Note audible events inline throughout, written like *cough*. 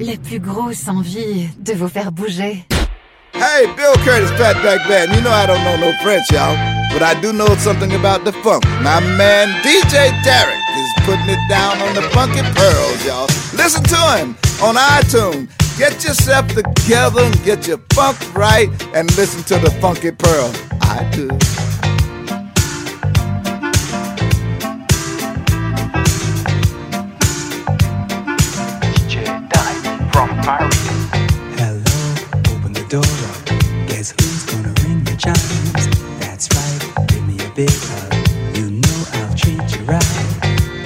la plus grosse envie de vous faire bouger. Hey, Bill Curtis, Fatback Band. You know I don't know no French, y'all, but I do know something about the funk. My man DJ Tarek is putting it down on the funky pearls, y'all. Listen to him on iTunes. Get yourself together and get your funk right and listen to the funky pearl. I do. Paris. Hello, open the door up. Guess who's gonna ring the chimes? That's right, give me a big hug. You know I'll treat you right.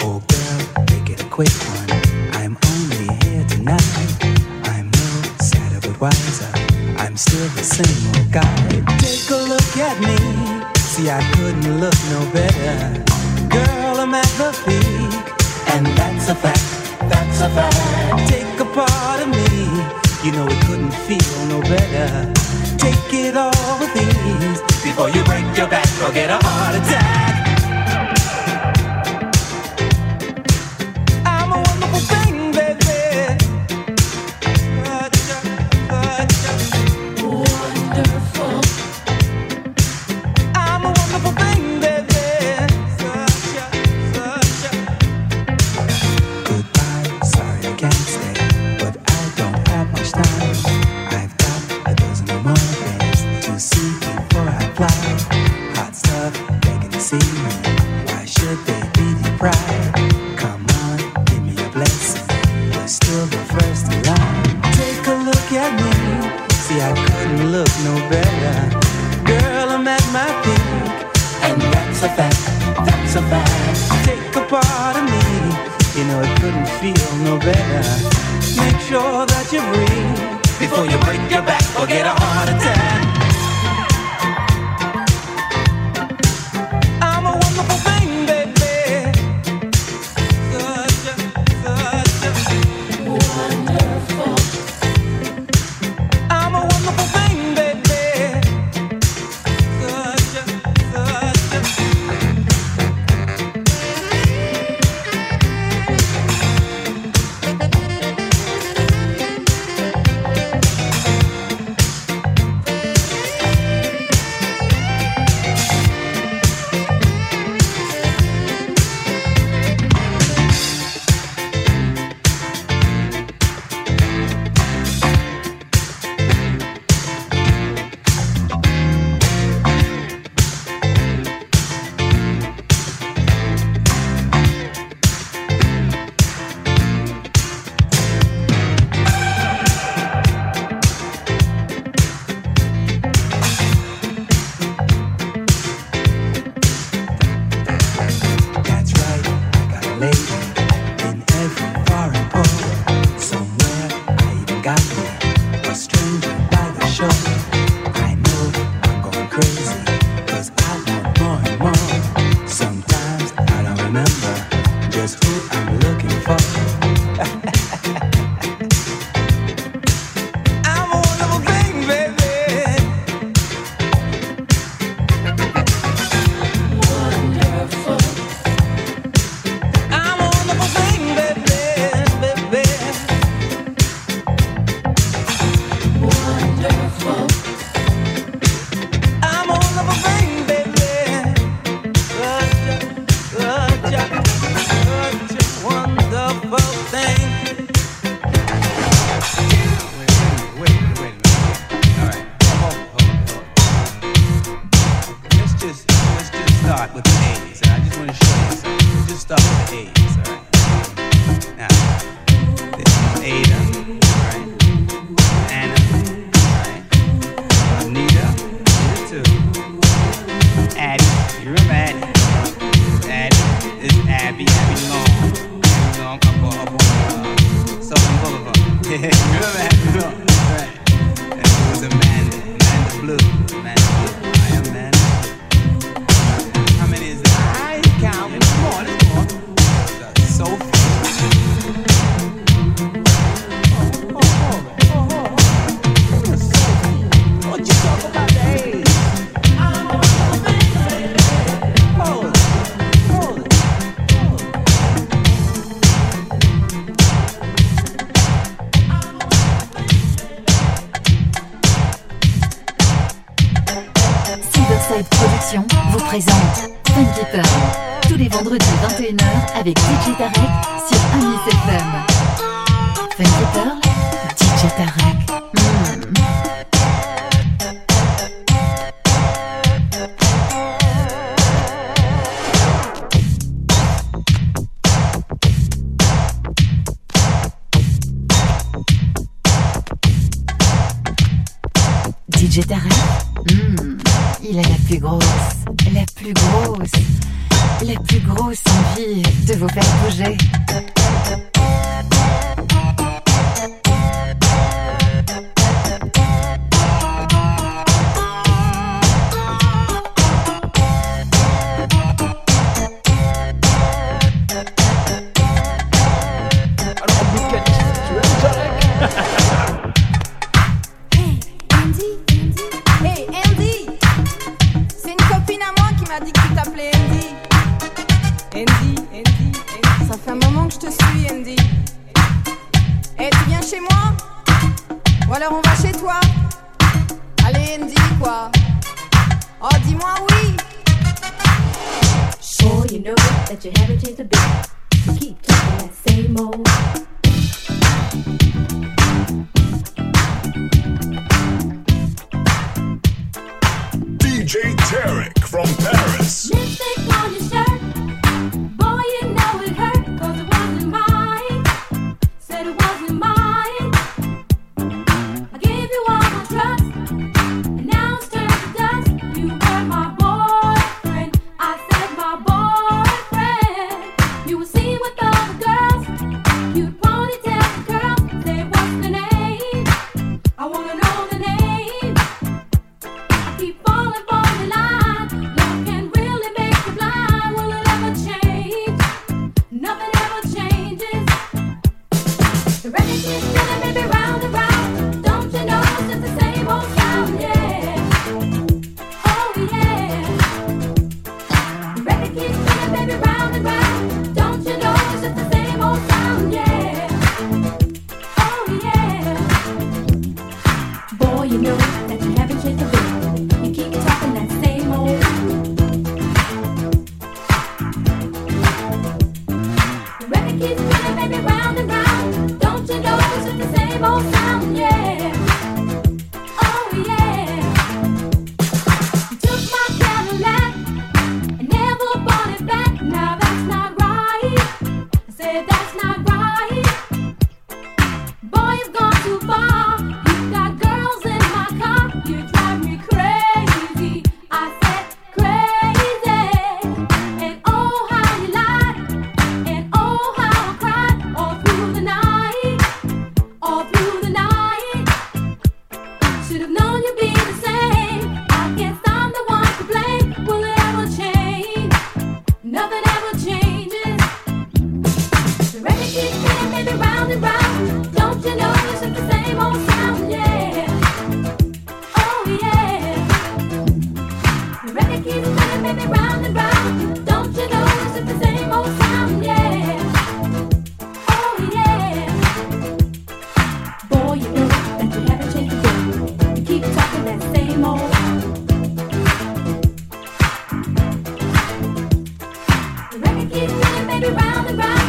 Oh girl, make it a quick one. I'm only here tonight. I'm no sadder but wiser. I'm still the same old guy. Take a look at me. See, I couldn't look no better. Girl, I'm at the peak. And that's a fact. That's a fact. Take part of me. You know it couldn't feel no better. Take it all with ease before you break your back or get a heart attack. I'm a wonderful baby. Deeper. Tous les vendredis 21h avec DJ sur Amis FM. Funky Pearl, DJ plus grosse, la plus grosse, la plus grosse envie de vous faire bouger. around and round.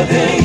living.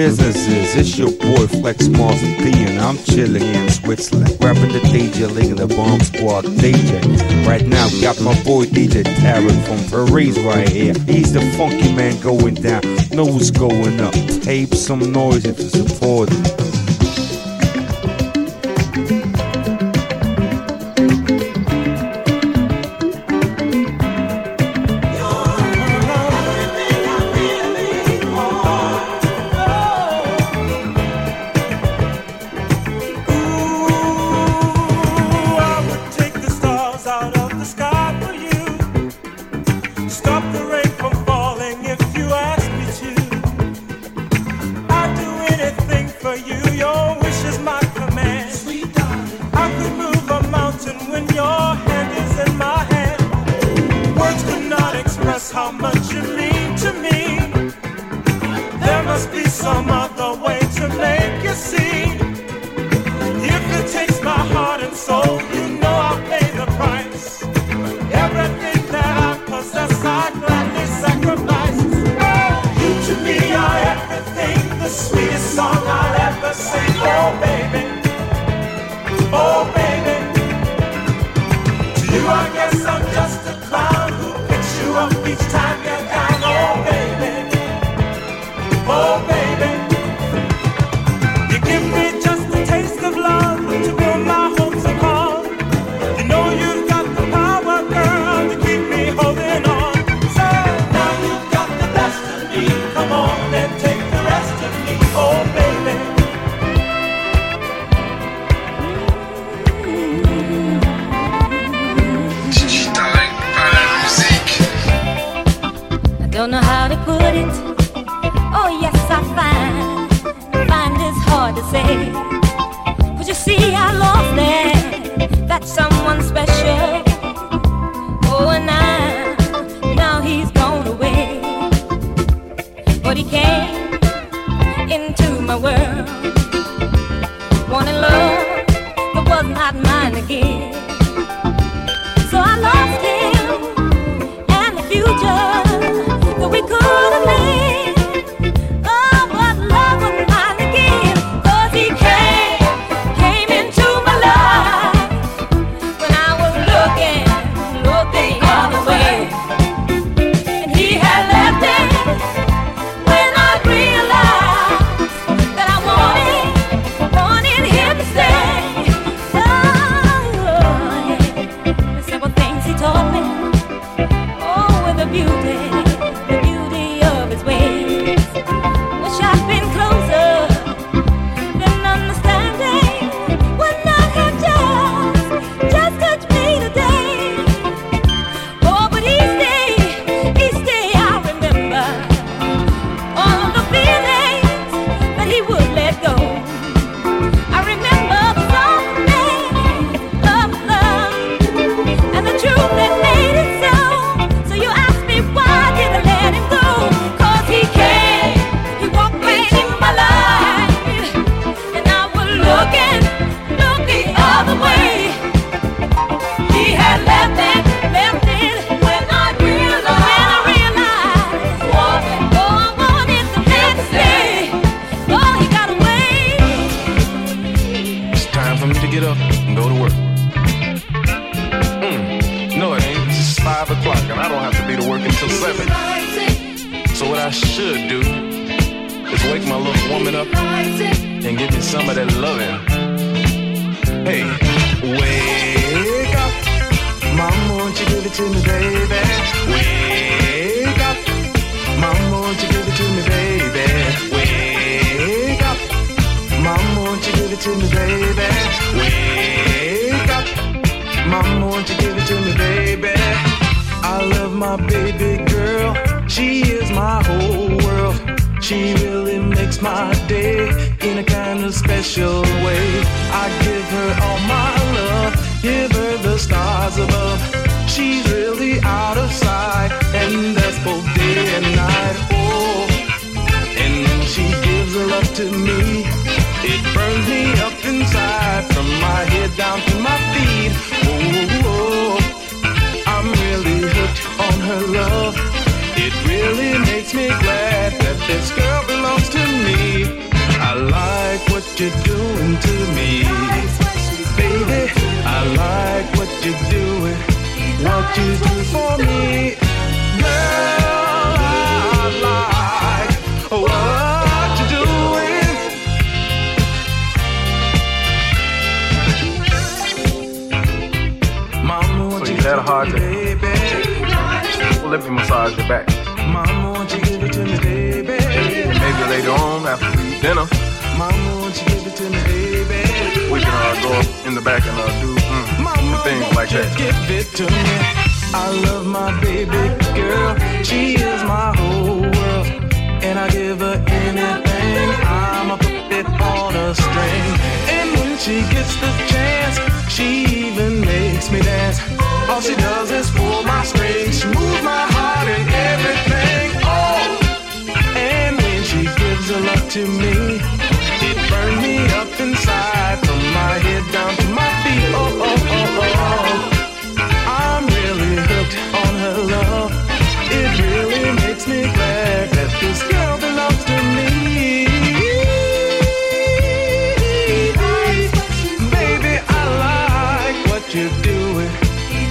It's your boy Flex Mars and I'm chilling in Switzerland, rapping the DJ, leading the Bomb Squad DJ. Right now, we got my boy DJ Tarek from Paris right here. He's the funky man going down, know what's going up. Tape some noise if you support it. Don't know how to put it. Oh, yes, I find, find it's hard to say. But you see, I lost that, that someone special. Oh, and I, now he's gone away. But he came into my world, wanting love that was not mine again. So what I should do is wake my little woman up and give me some of that loving. Hey, wake up. Mama, won't you give it to me, baby? Wake up. Mama, won't you give it to me, baby? Wake up. Mama, won't you give it to me, baby? Wake up. Mama, won't you give it to me, baby? I love my baby she is my whole world. She really makes my day in a kind of special way. I give her all my love, give her the stars above. She's really out of sight, and that's both day and night. Oh, and when she gives her love to me, it burns me up inside from my head down to my really makes me glad that this girl belongs to me. I like what you're doing to me. Baby, I like what you're doing. What you do for me. Girl, I like what you're doing. Mama, So you had a hard day. baby. Well, let me massage your back. Later on, after we dinner, Mama, won't you give it to me, baby? we can uh, go up in the back and uh, do mm, Mama, things like that. give it to me? I love my baby girl. She is my whole world. And I give her anything. I'm a puppet on a string. And when she gets the chance, she even makes me dance. All she does is pull my strings. To me, it burns me up inside from my head down to my feet. Oh, oh, oh, oh, oh. I'm really hooked on her love. It really makes me glad that this girl belongs to me. Baby, I like what you're doing,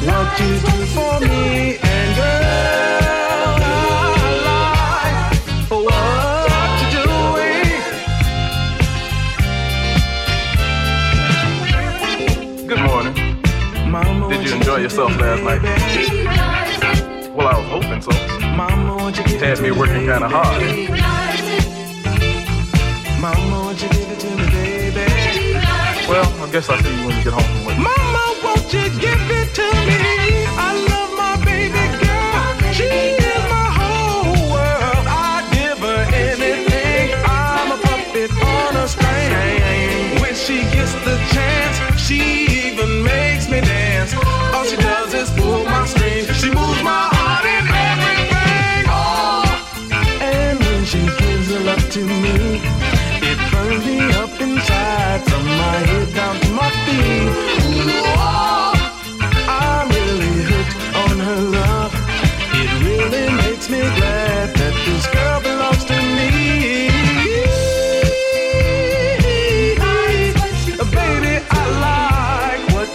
what you do for me, and girl, yourself last night? Well, I was hoping so. You Had me working kind of hard. Well, I guess I'll see you when you get home from work. Mama, won't you give it to me? I love my baby girl. She is my whole world. I give her anything. I'm a puppet on a string. When she gets the chance, she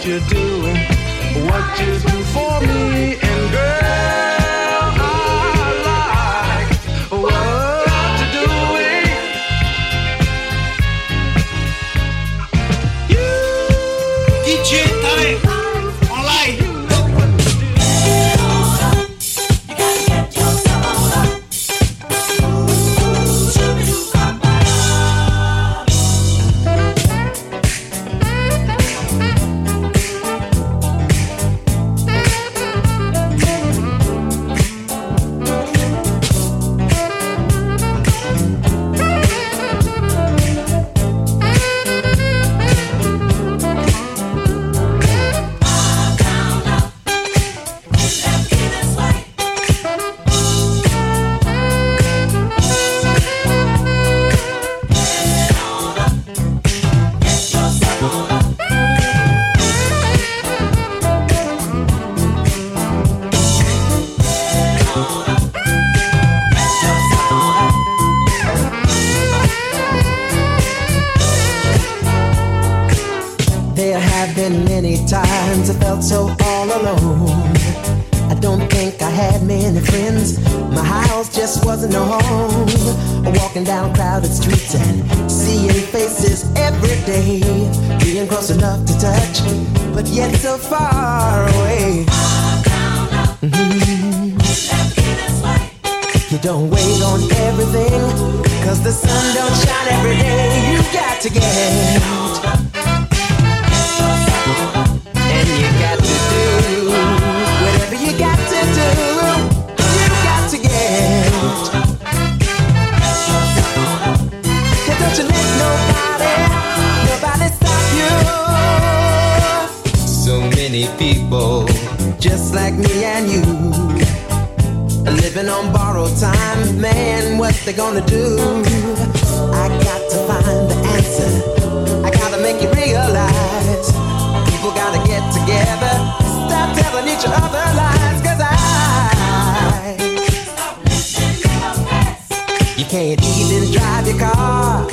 you're doing, what you do for me, people just like me and you. Living on borrowed time, man, what they gonna do? I got to find the answer. I gotta make you realize people gotta get together. Stop telling each other lies, cause I. You can't even drive your car.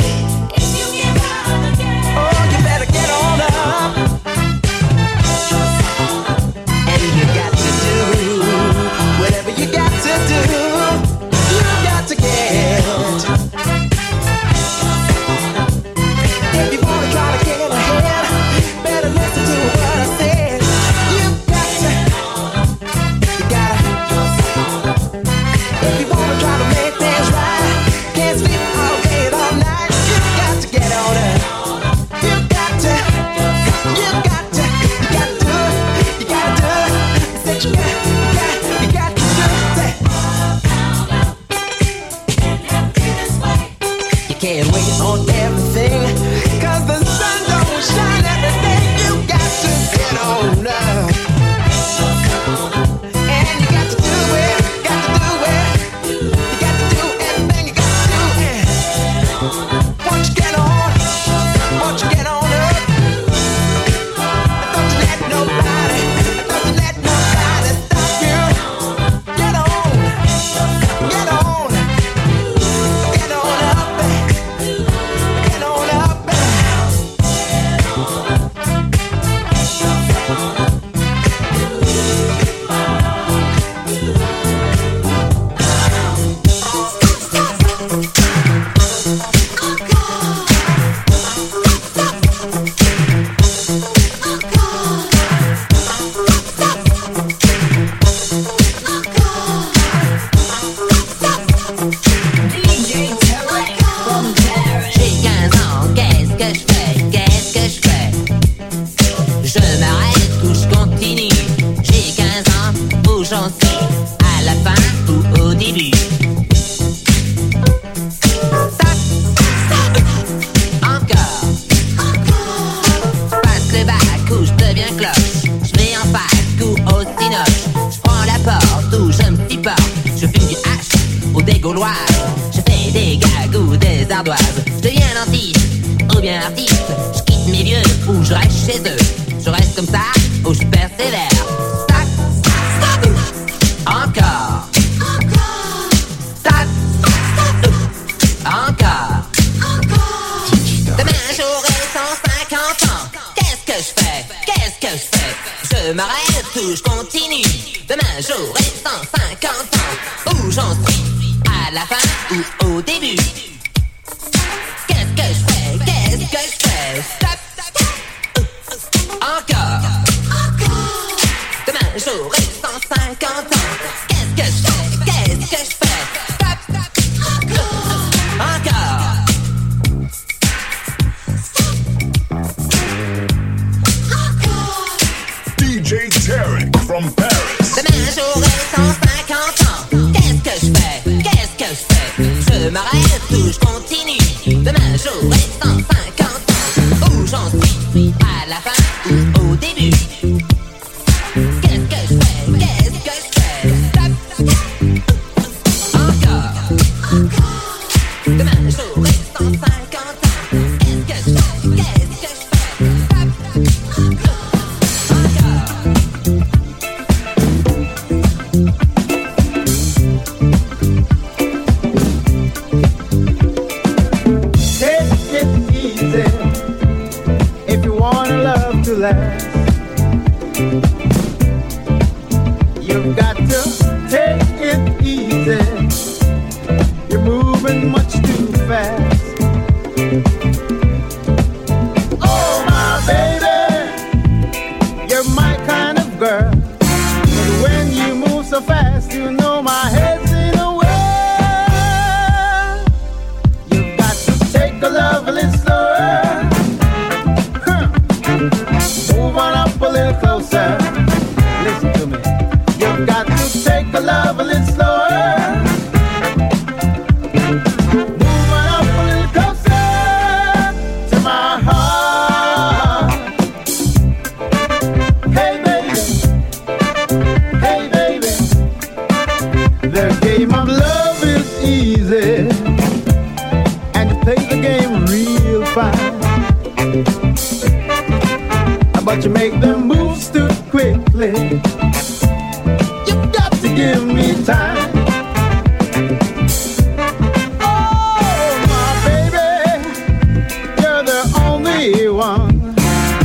One.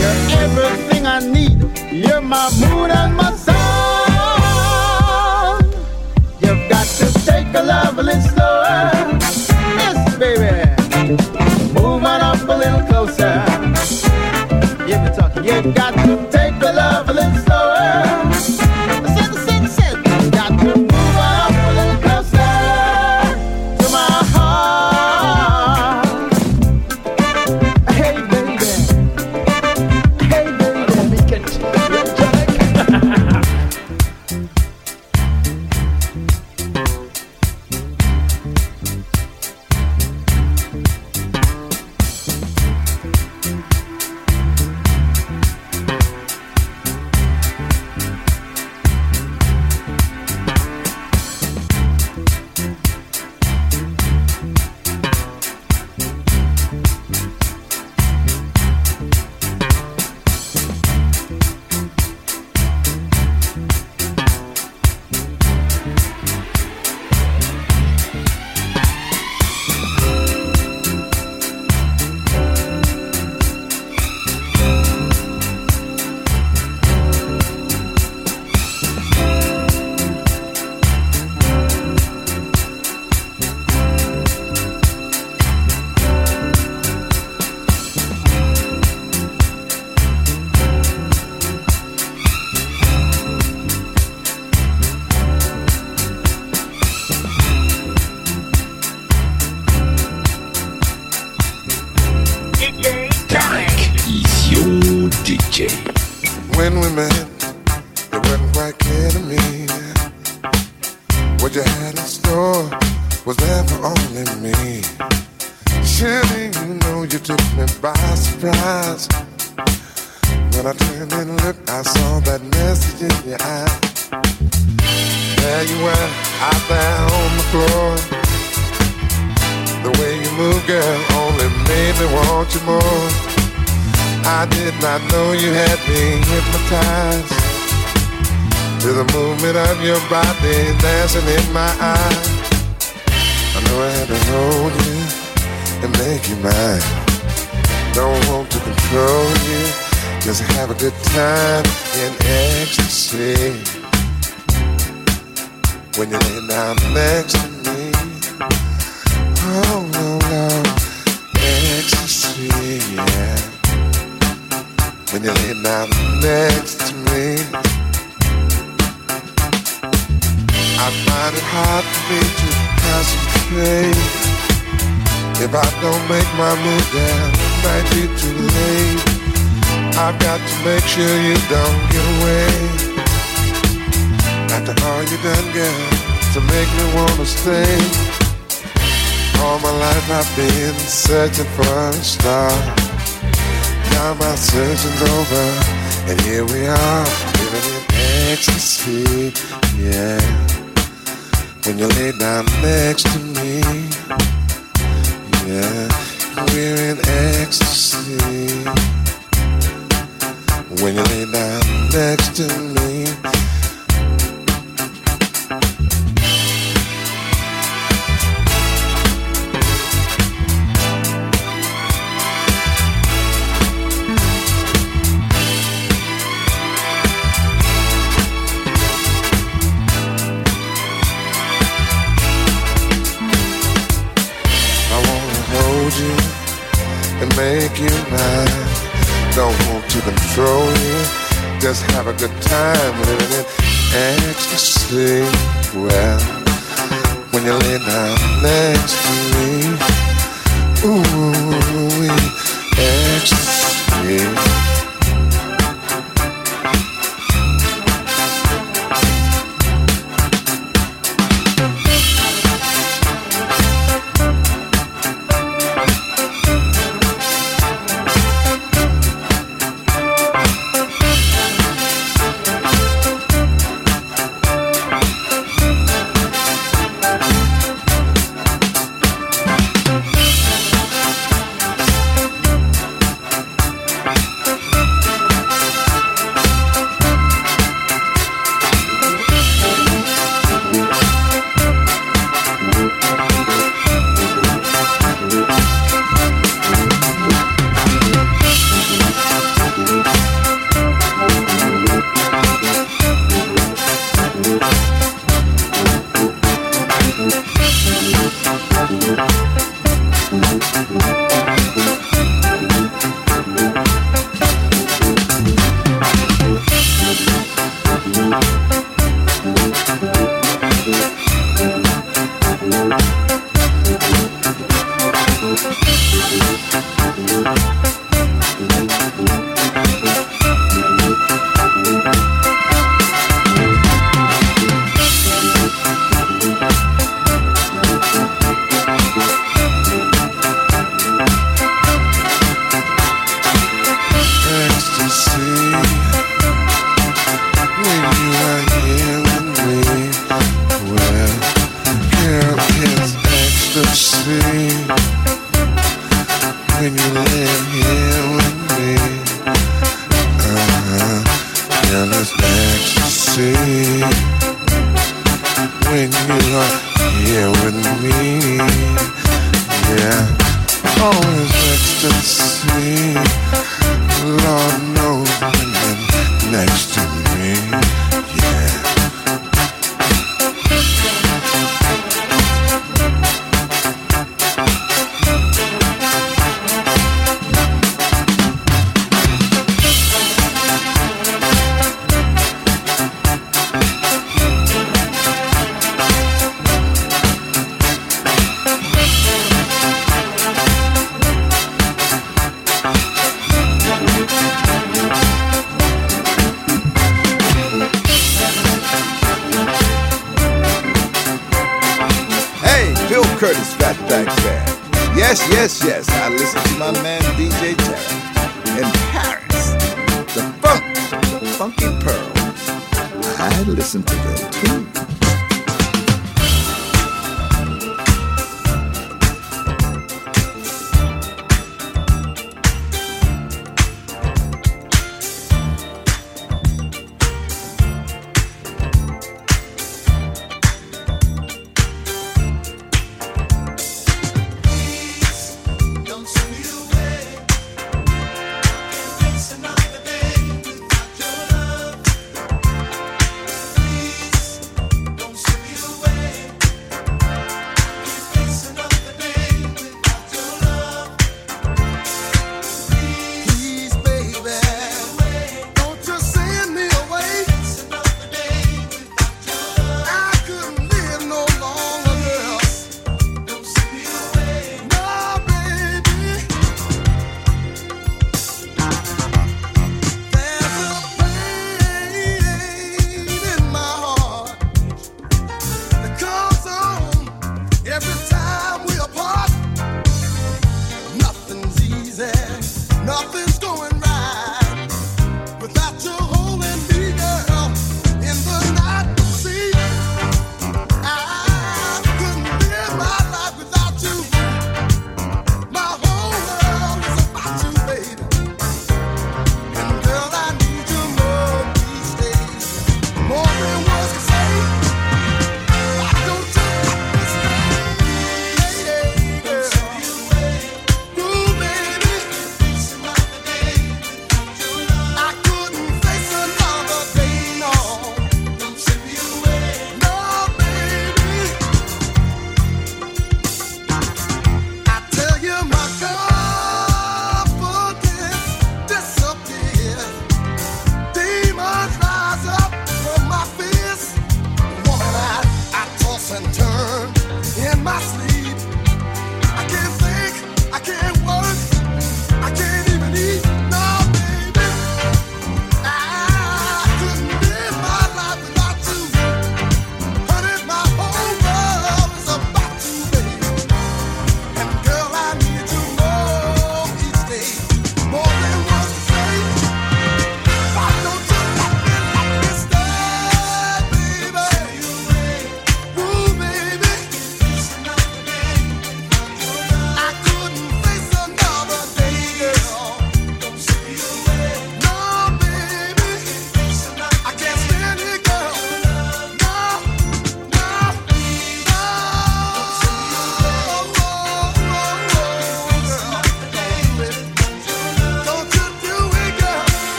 You're everything I need. You're my moon and my sun. You've got to take a love a little slower. Yes, baby. Move on up a little closer. Yeah, we're talking. You got to take What you had in store was there for only me. Surely you know you took me by surprise. When I turned and looked, I saw that message in your eye. There you were, out there on the floor. The way you move, girl, only made me want you more. I did not know you had me hypnotized to the movement of your body dancing in my eyes. I know I had to hold you and make you mine. Don't want to control you, just have a good time in ecstasy. When you lay down next to me, oh no, no, ecstasy, yeah when you lay down next to me. Find it hard for me to concentrate. If I don't make my move, then it might be too late. I've got to make sure you don't get away. After all you done, girl, to make me wanna stay. All my life I've been searching for a star. Now my searching's over, and here we are, living in ecstasy. Yeah, when you lay down next to me, yeah, we're in ecstasy. When you lay down next to me. You mine. Don't want to control you, just have a good time living in ecstasy. Well, when you lay down next to me, ooh, ecstasy.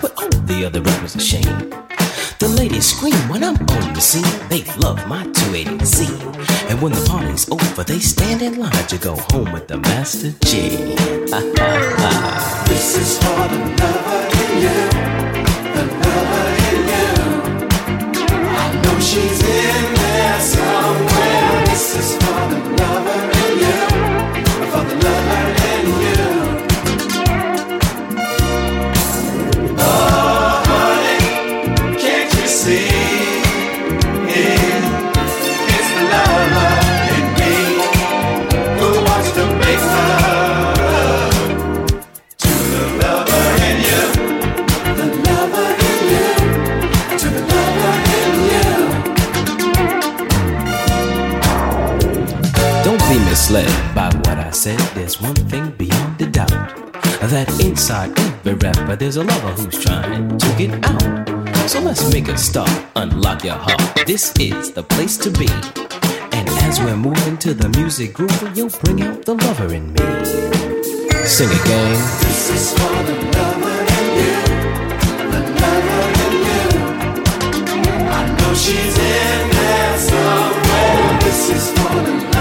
put all the other rappers to shame. The ladies scream when I'm on the scene. They love my 280Z. And when the party's over, they stand in line to go home with the Master G. *laughs* this is for in you, another you. I know she's in there somewhere. This is for misled by what I said. There's one thing beyond a doubt that inside every rapper there's a lover who's trying to get out. So let's make a start, unlock your heart. This is the place to be. And as we're moving to the music groove, you'll bring out the lover in me. Sing again. This is for the lover in you, the lover in you. I know she's in there somewhere. This is for the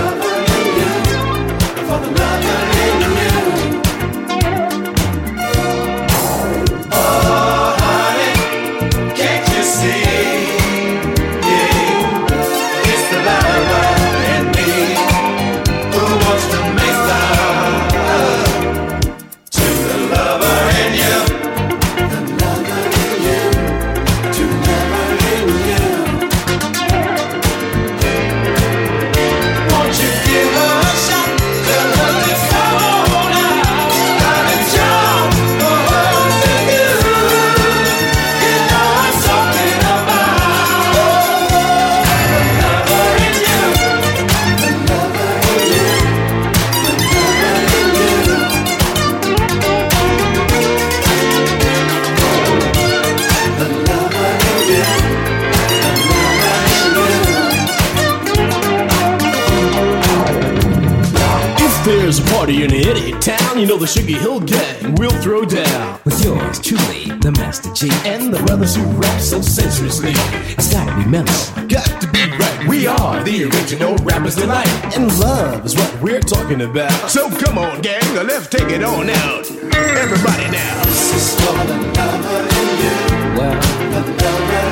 who rap so sensuously. It's gotta be mellow. Got to be right. We are the original rappers tonight. And love is what we're talking about. So come on, gang, let's take it on out. Everybody now. This is for the lover in you. Well, the lover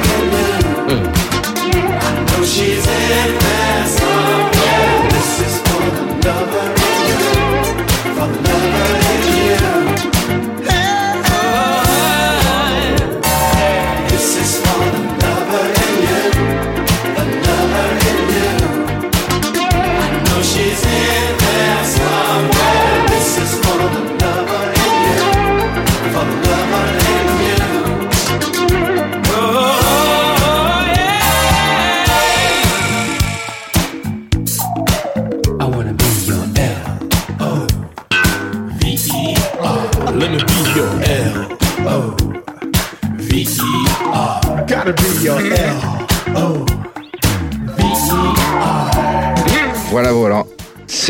in you. I know she's in there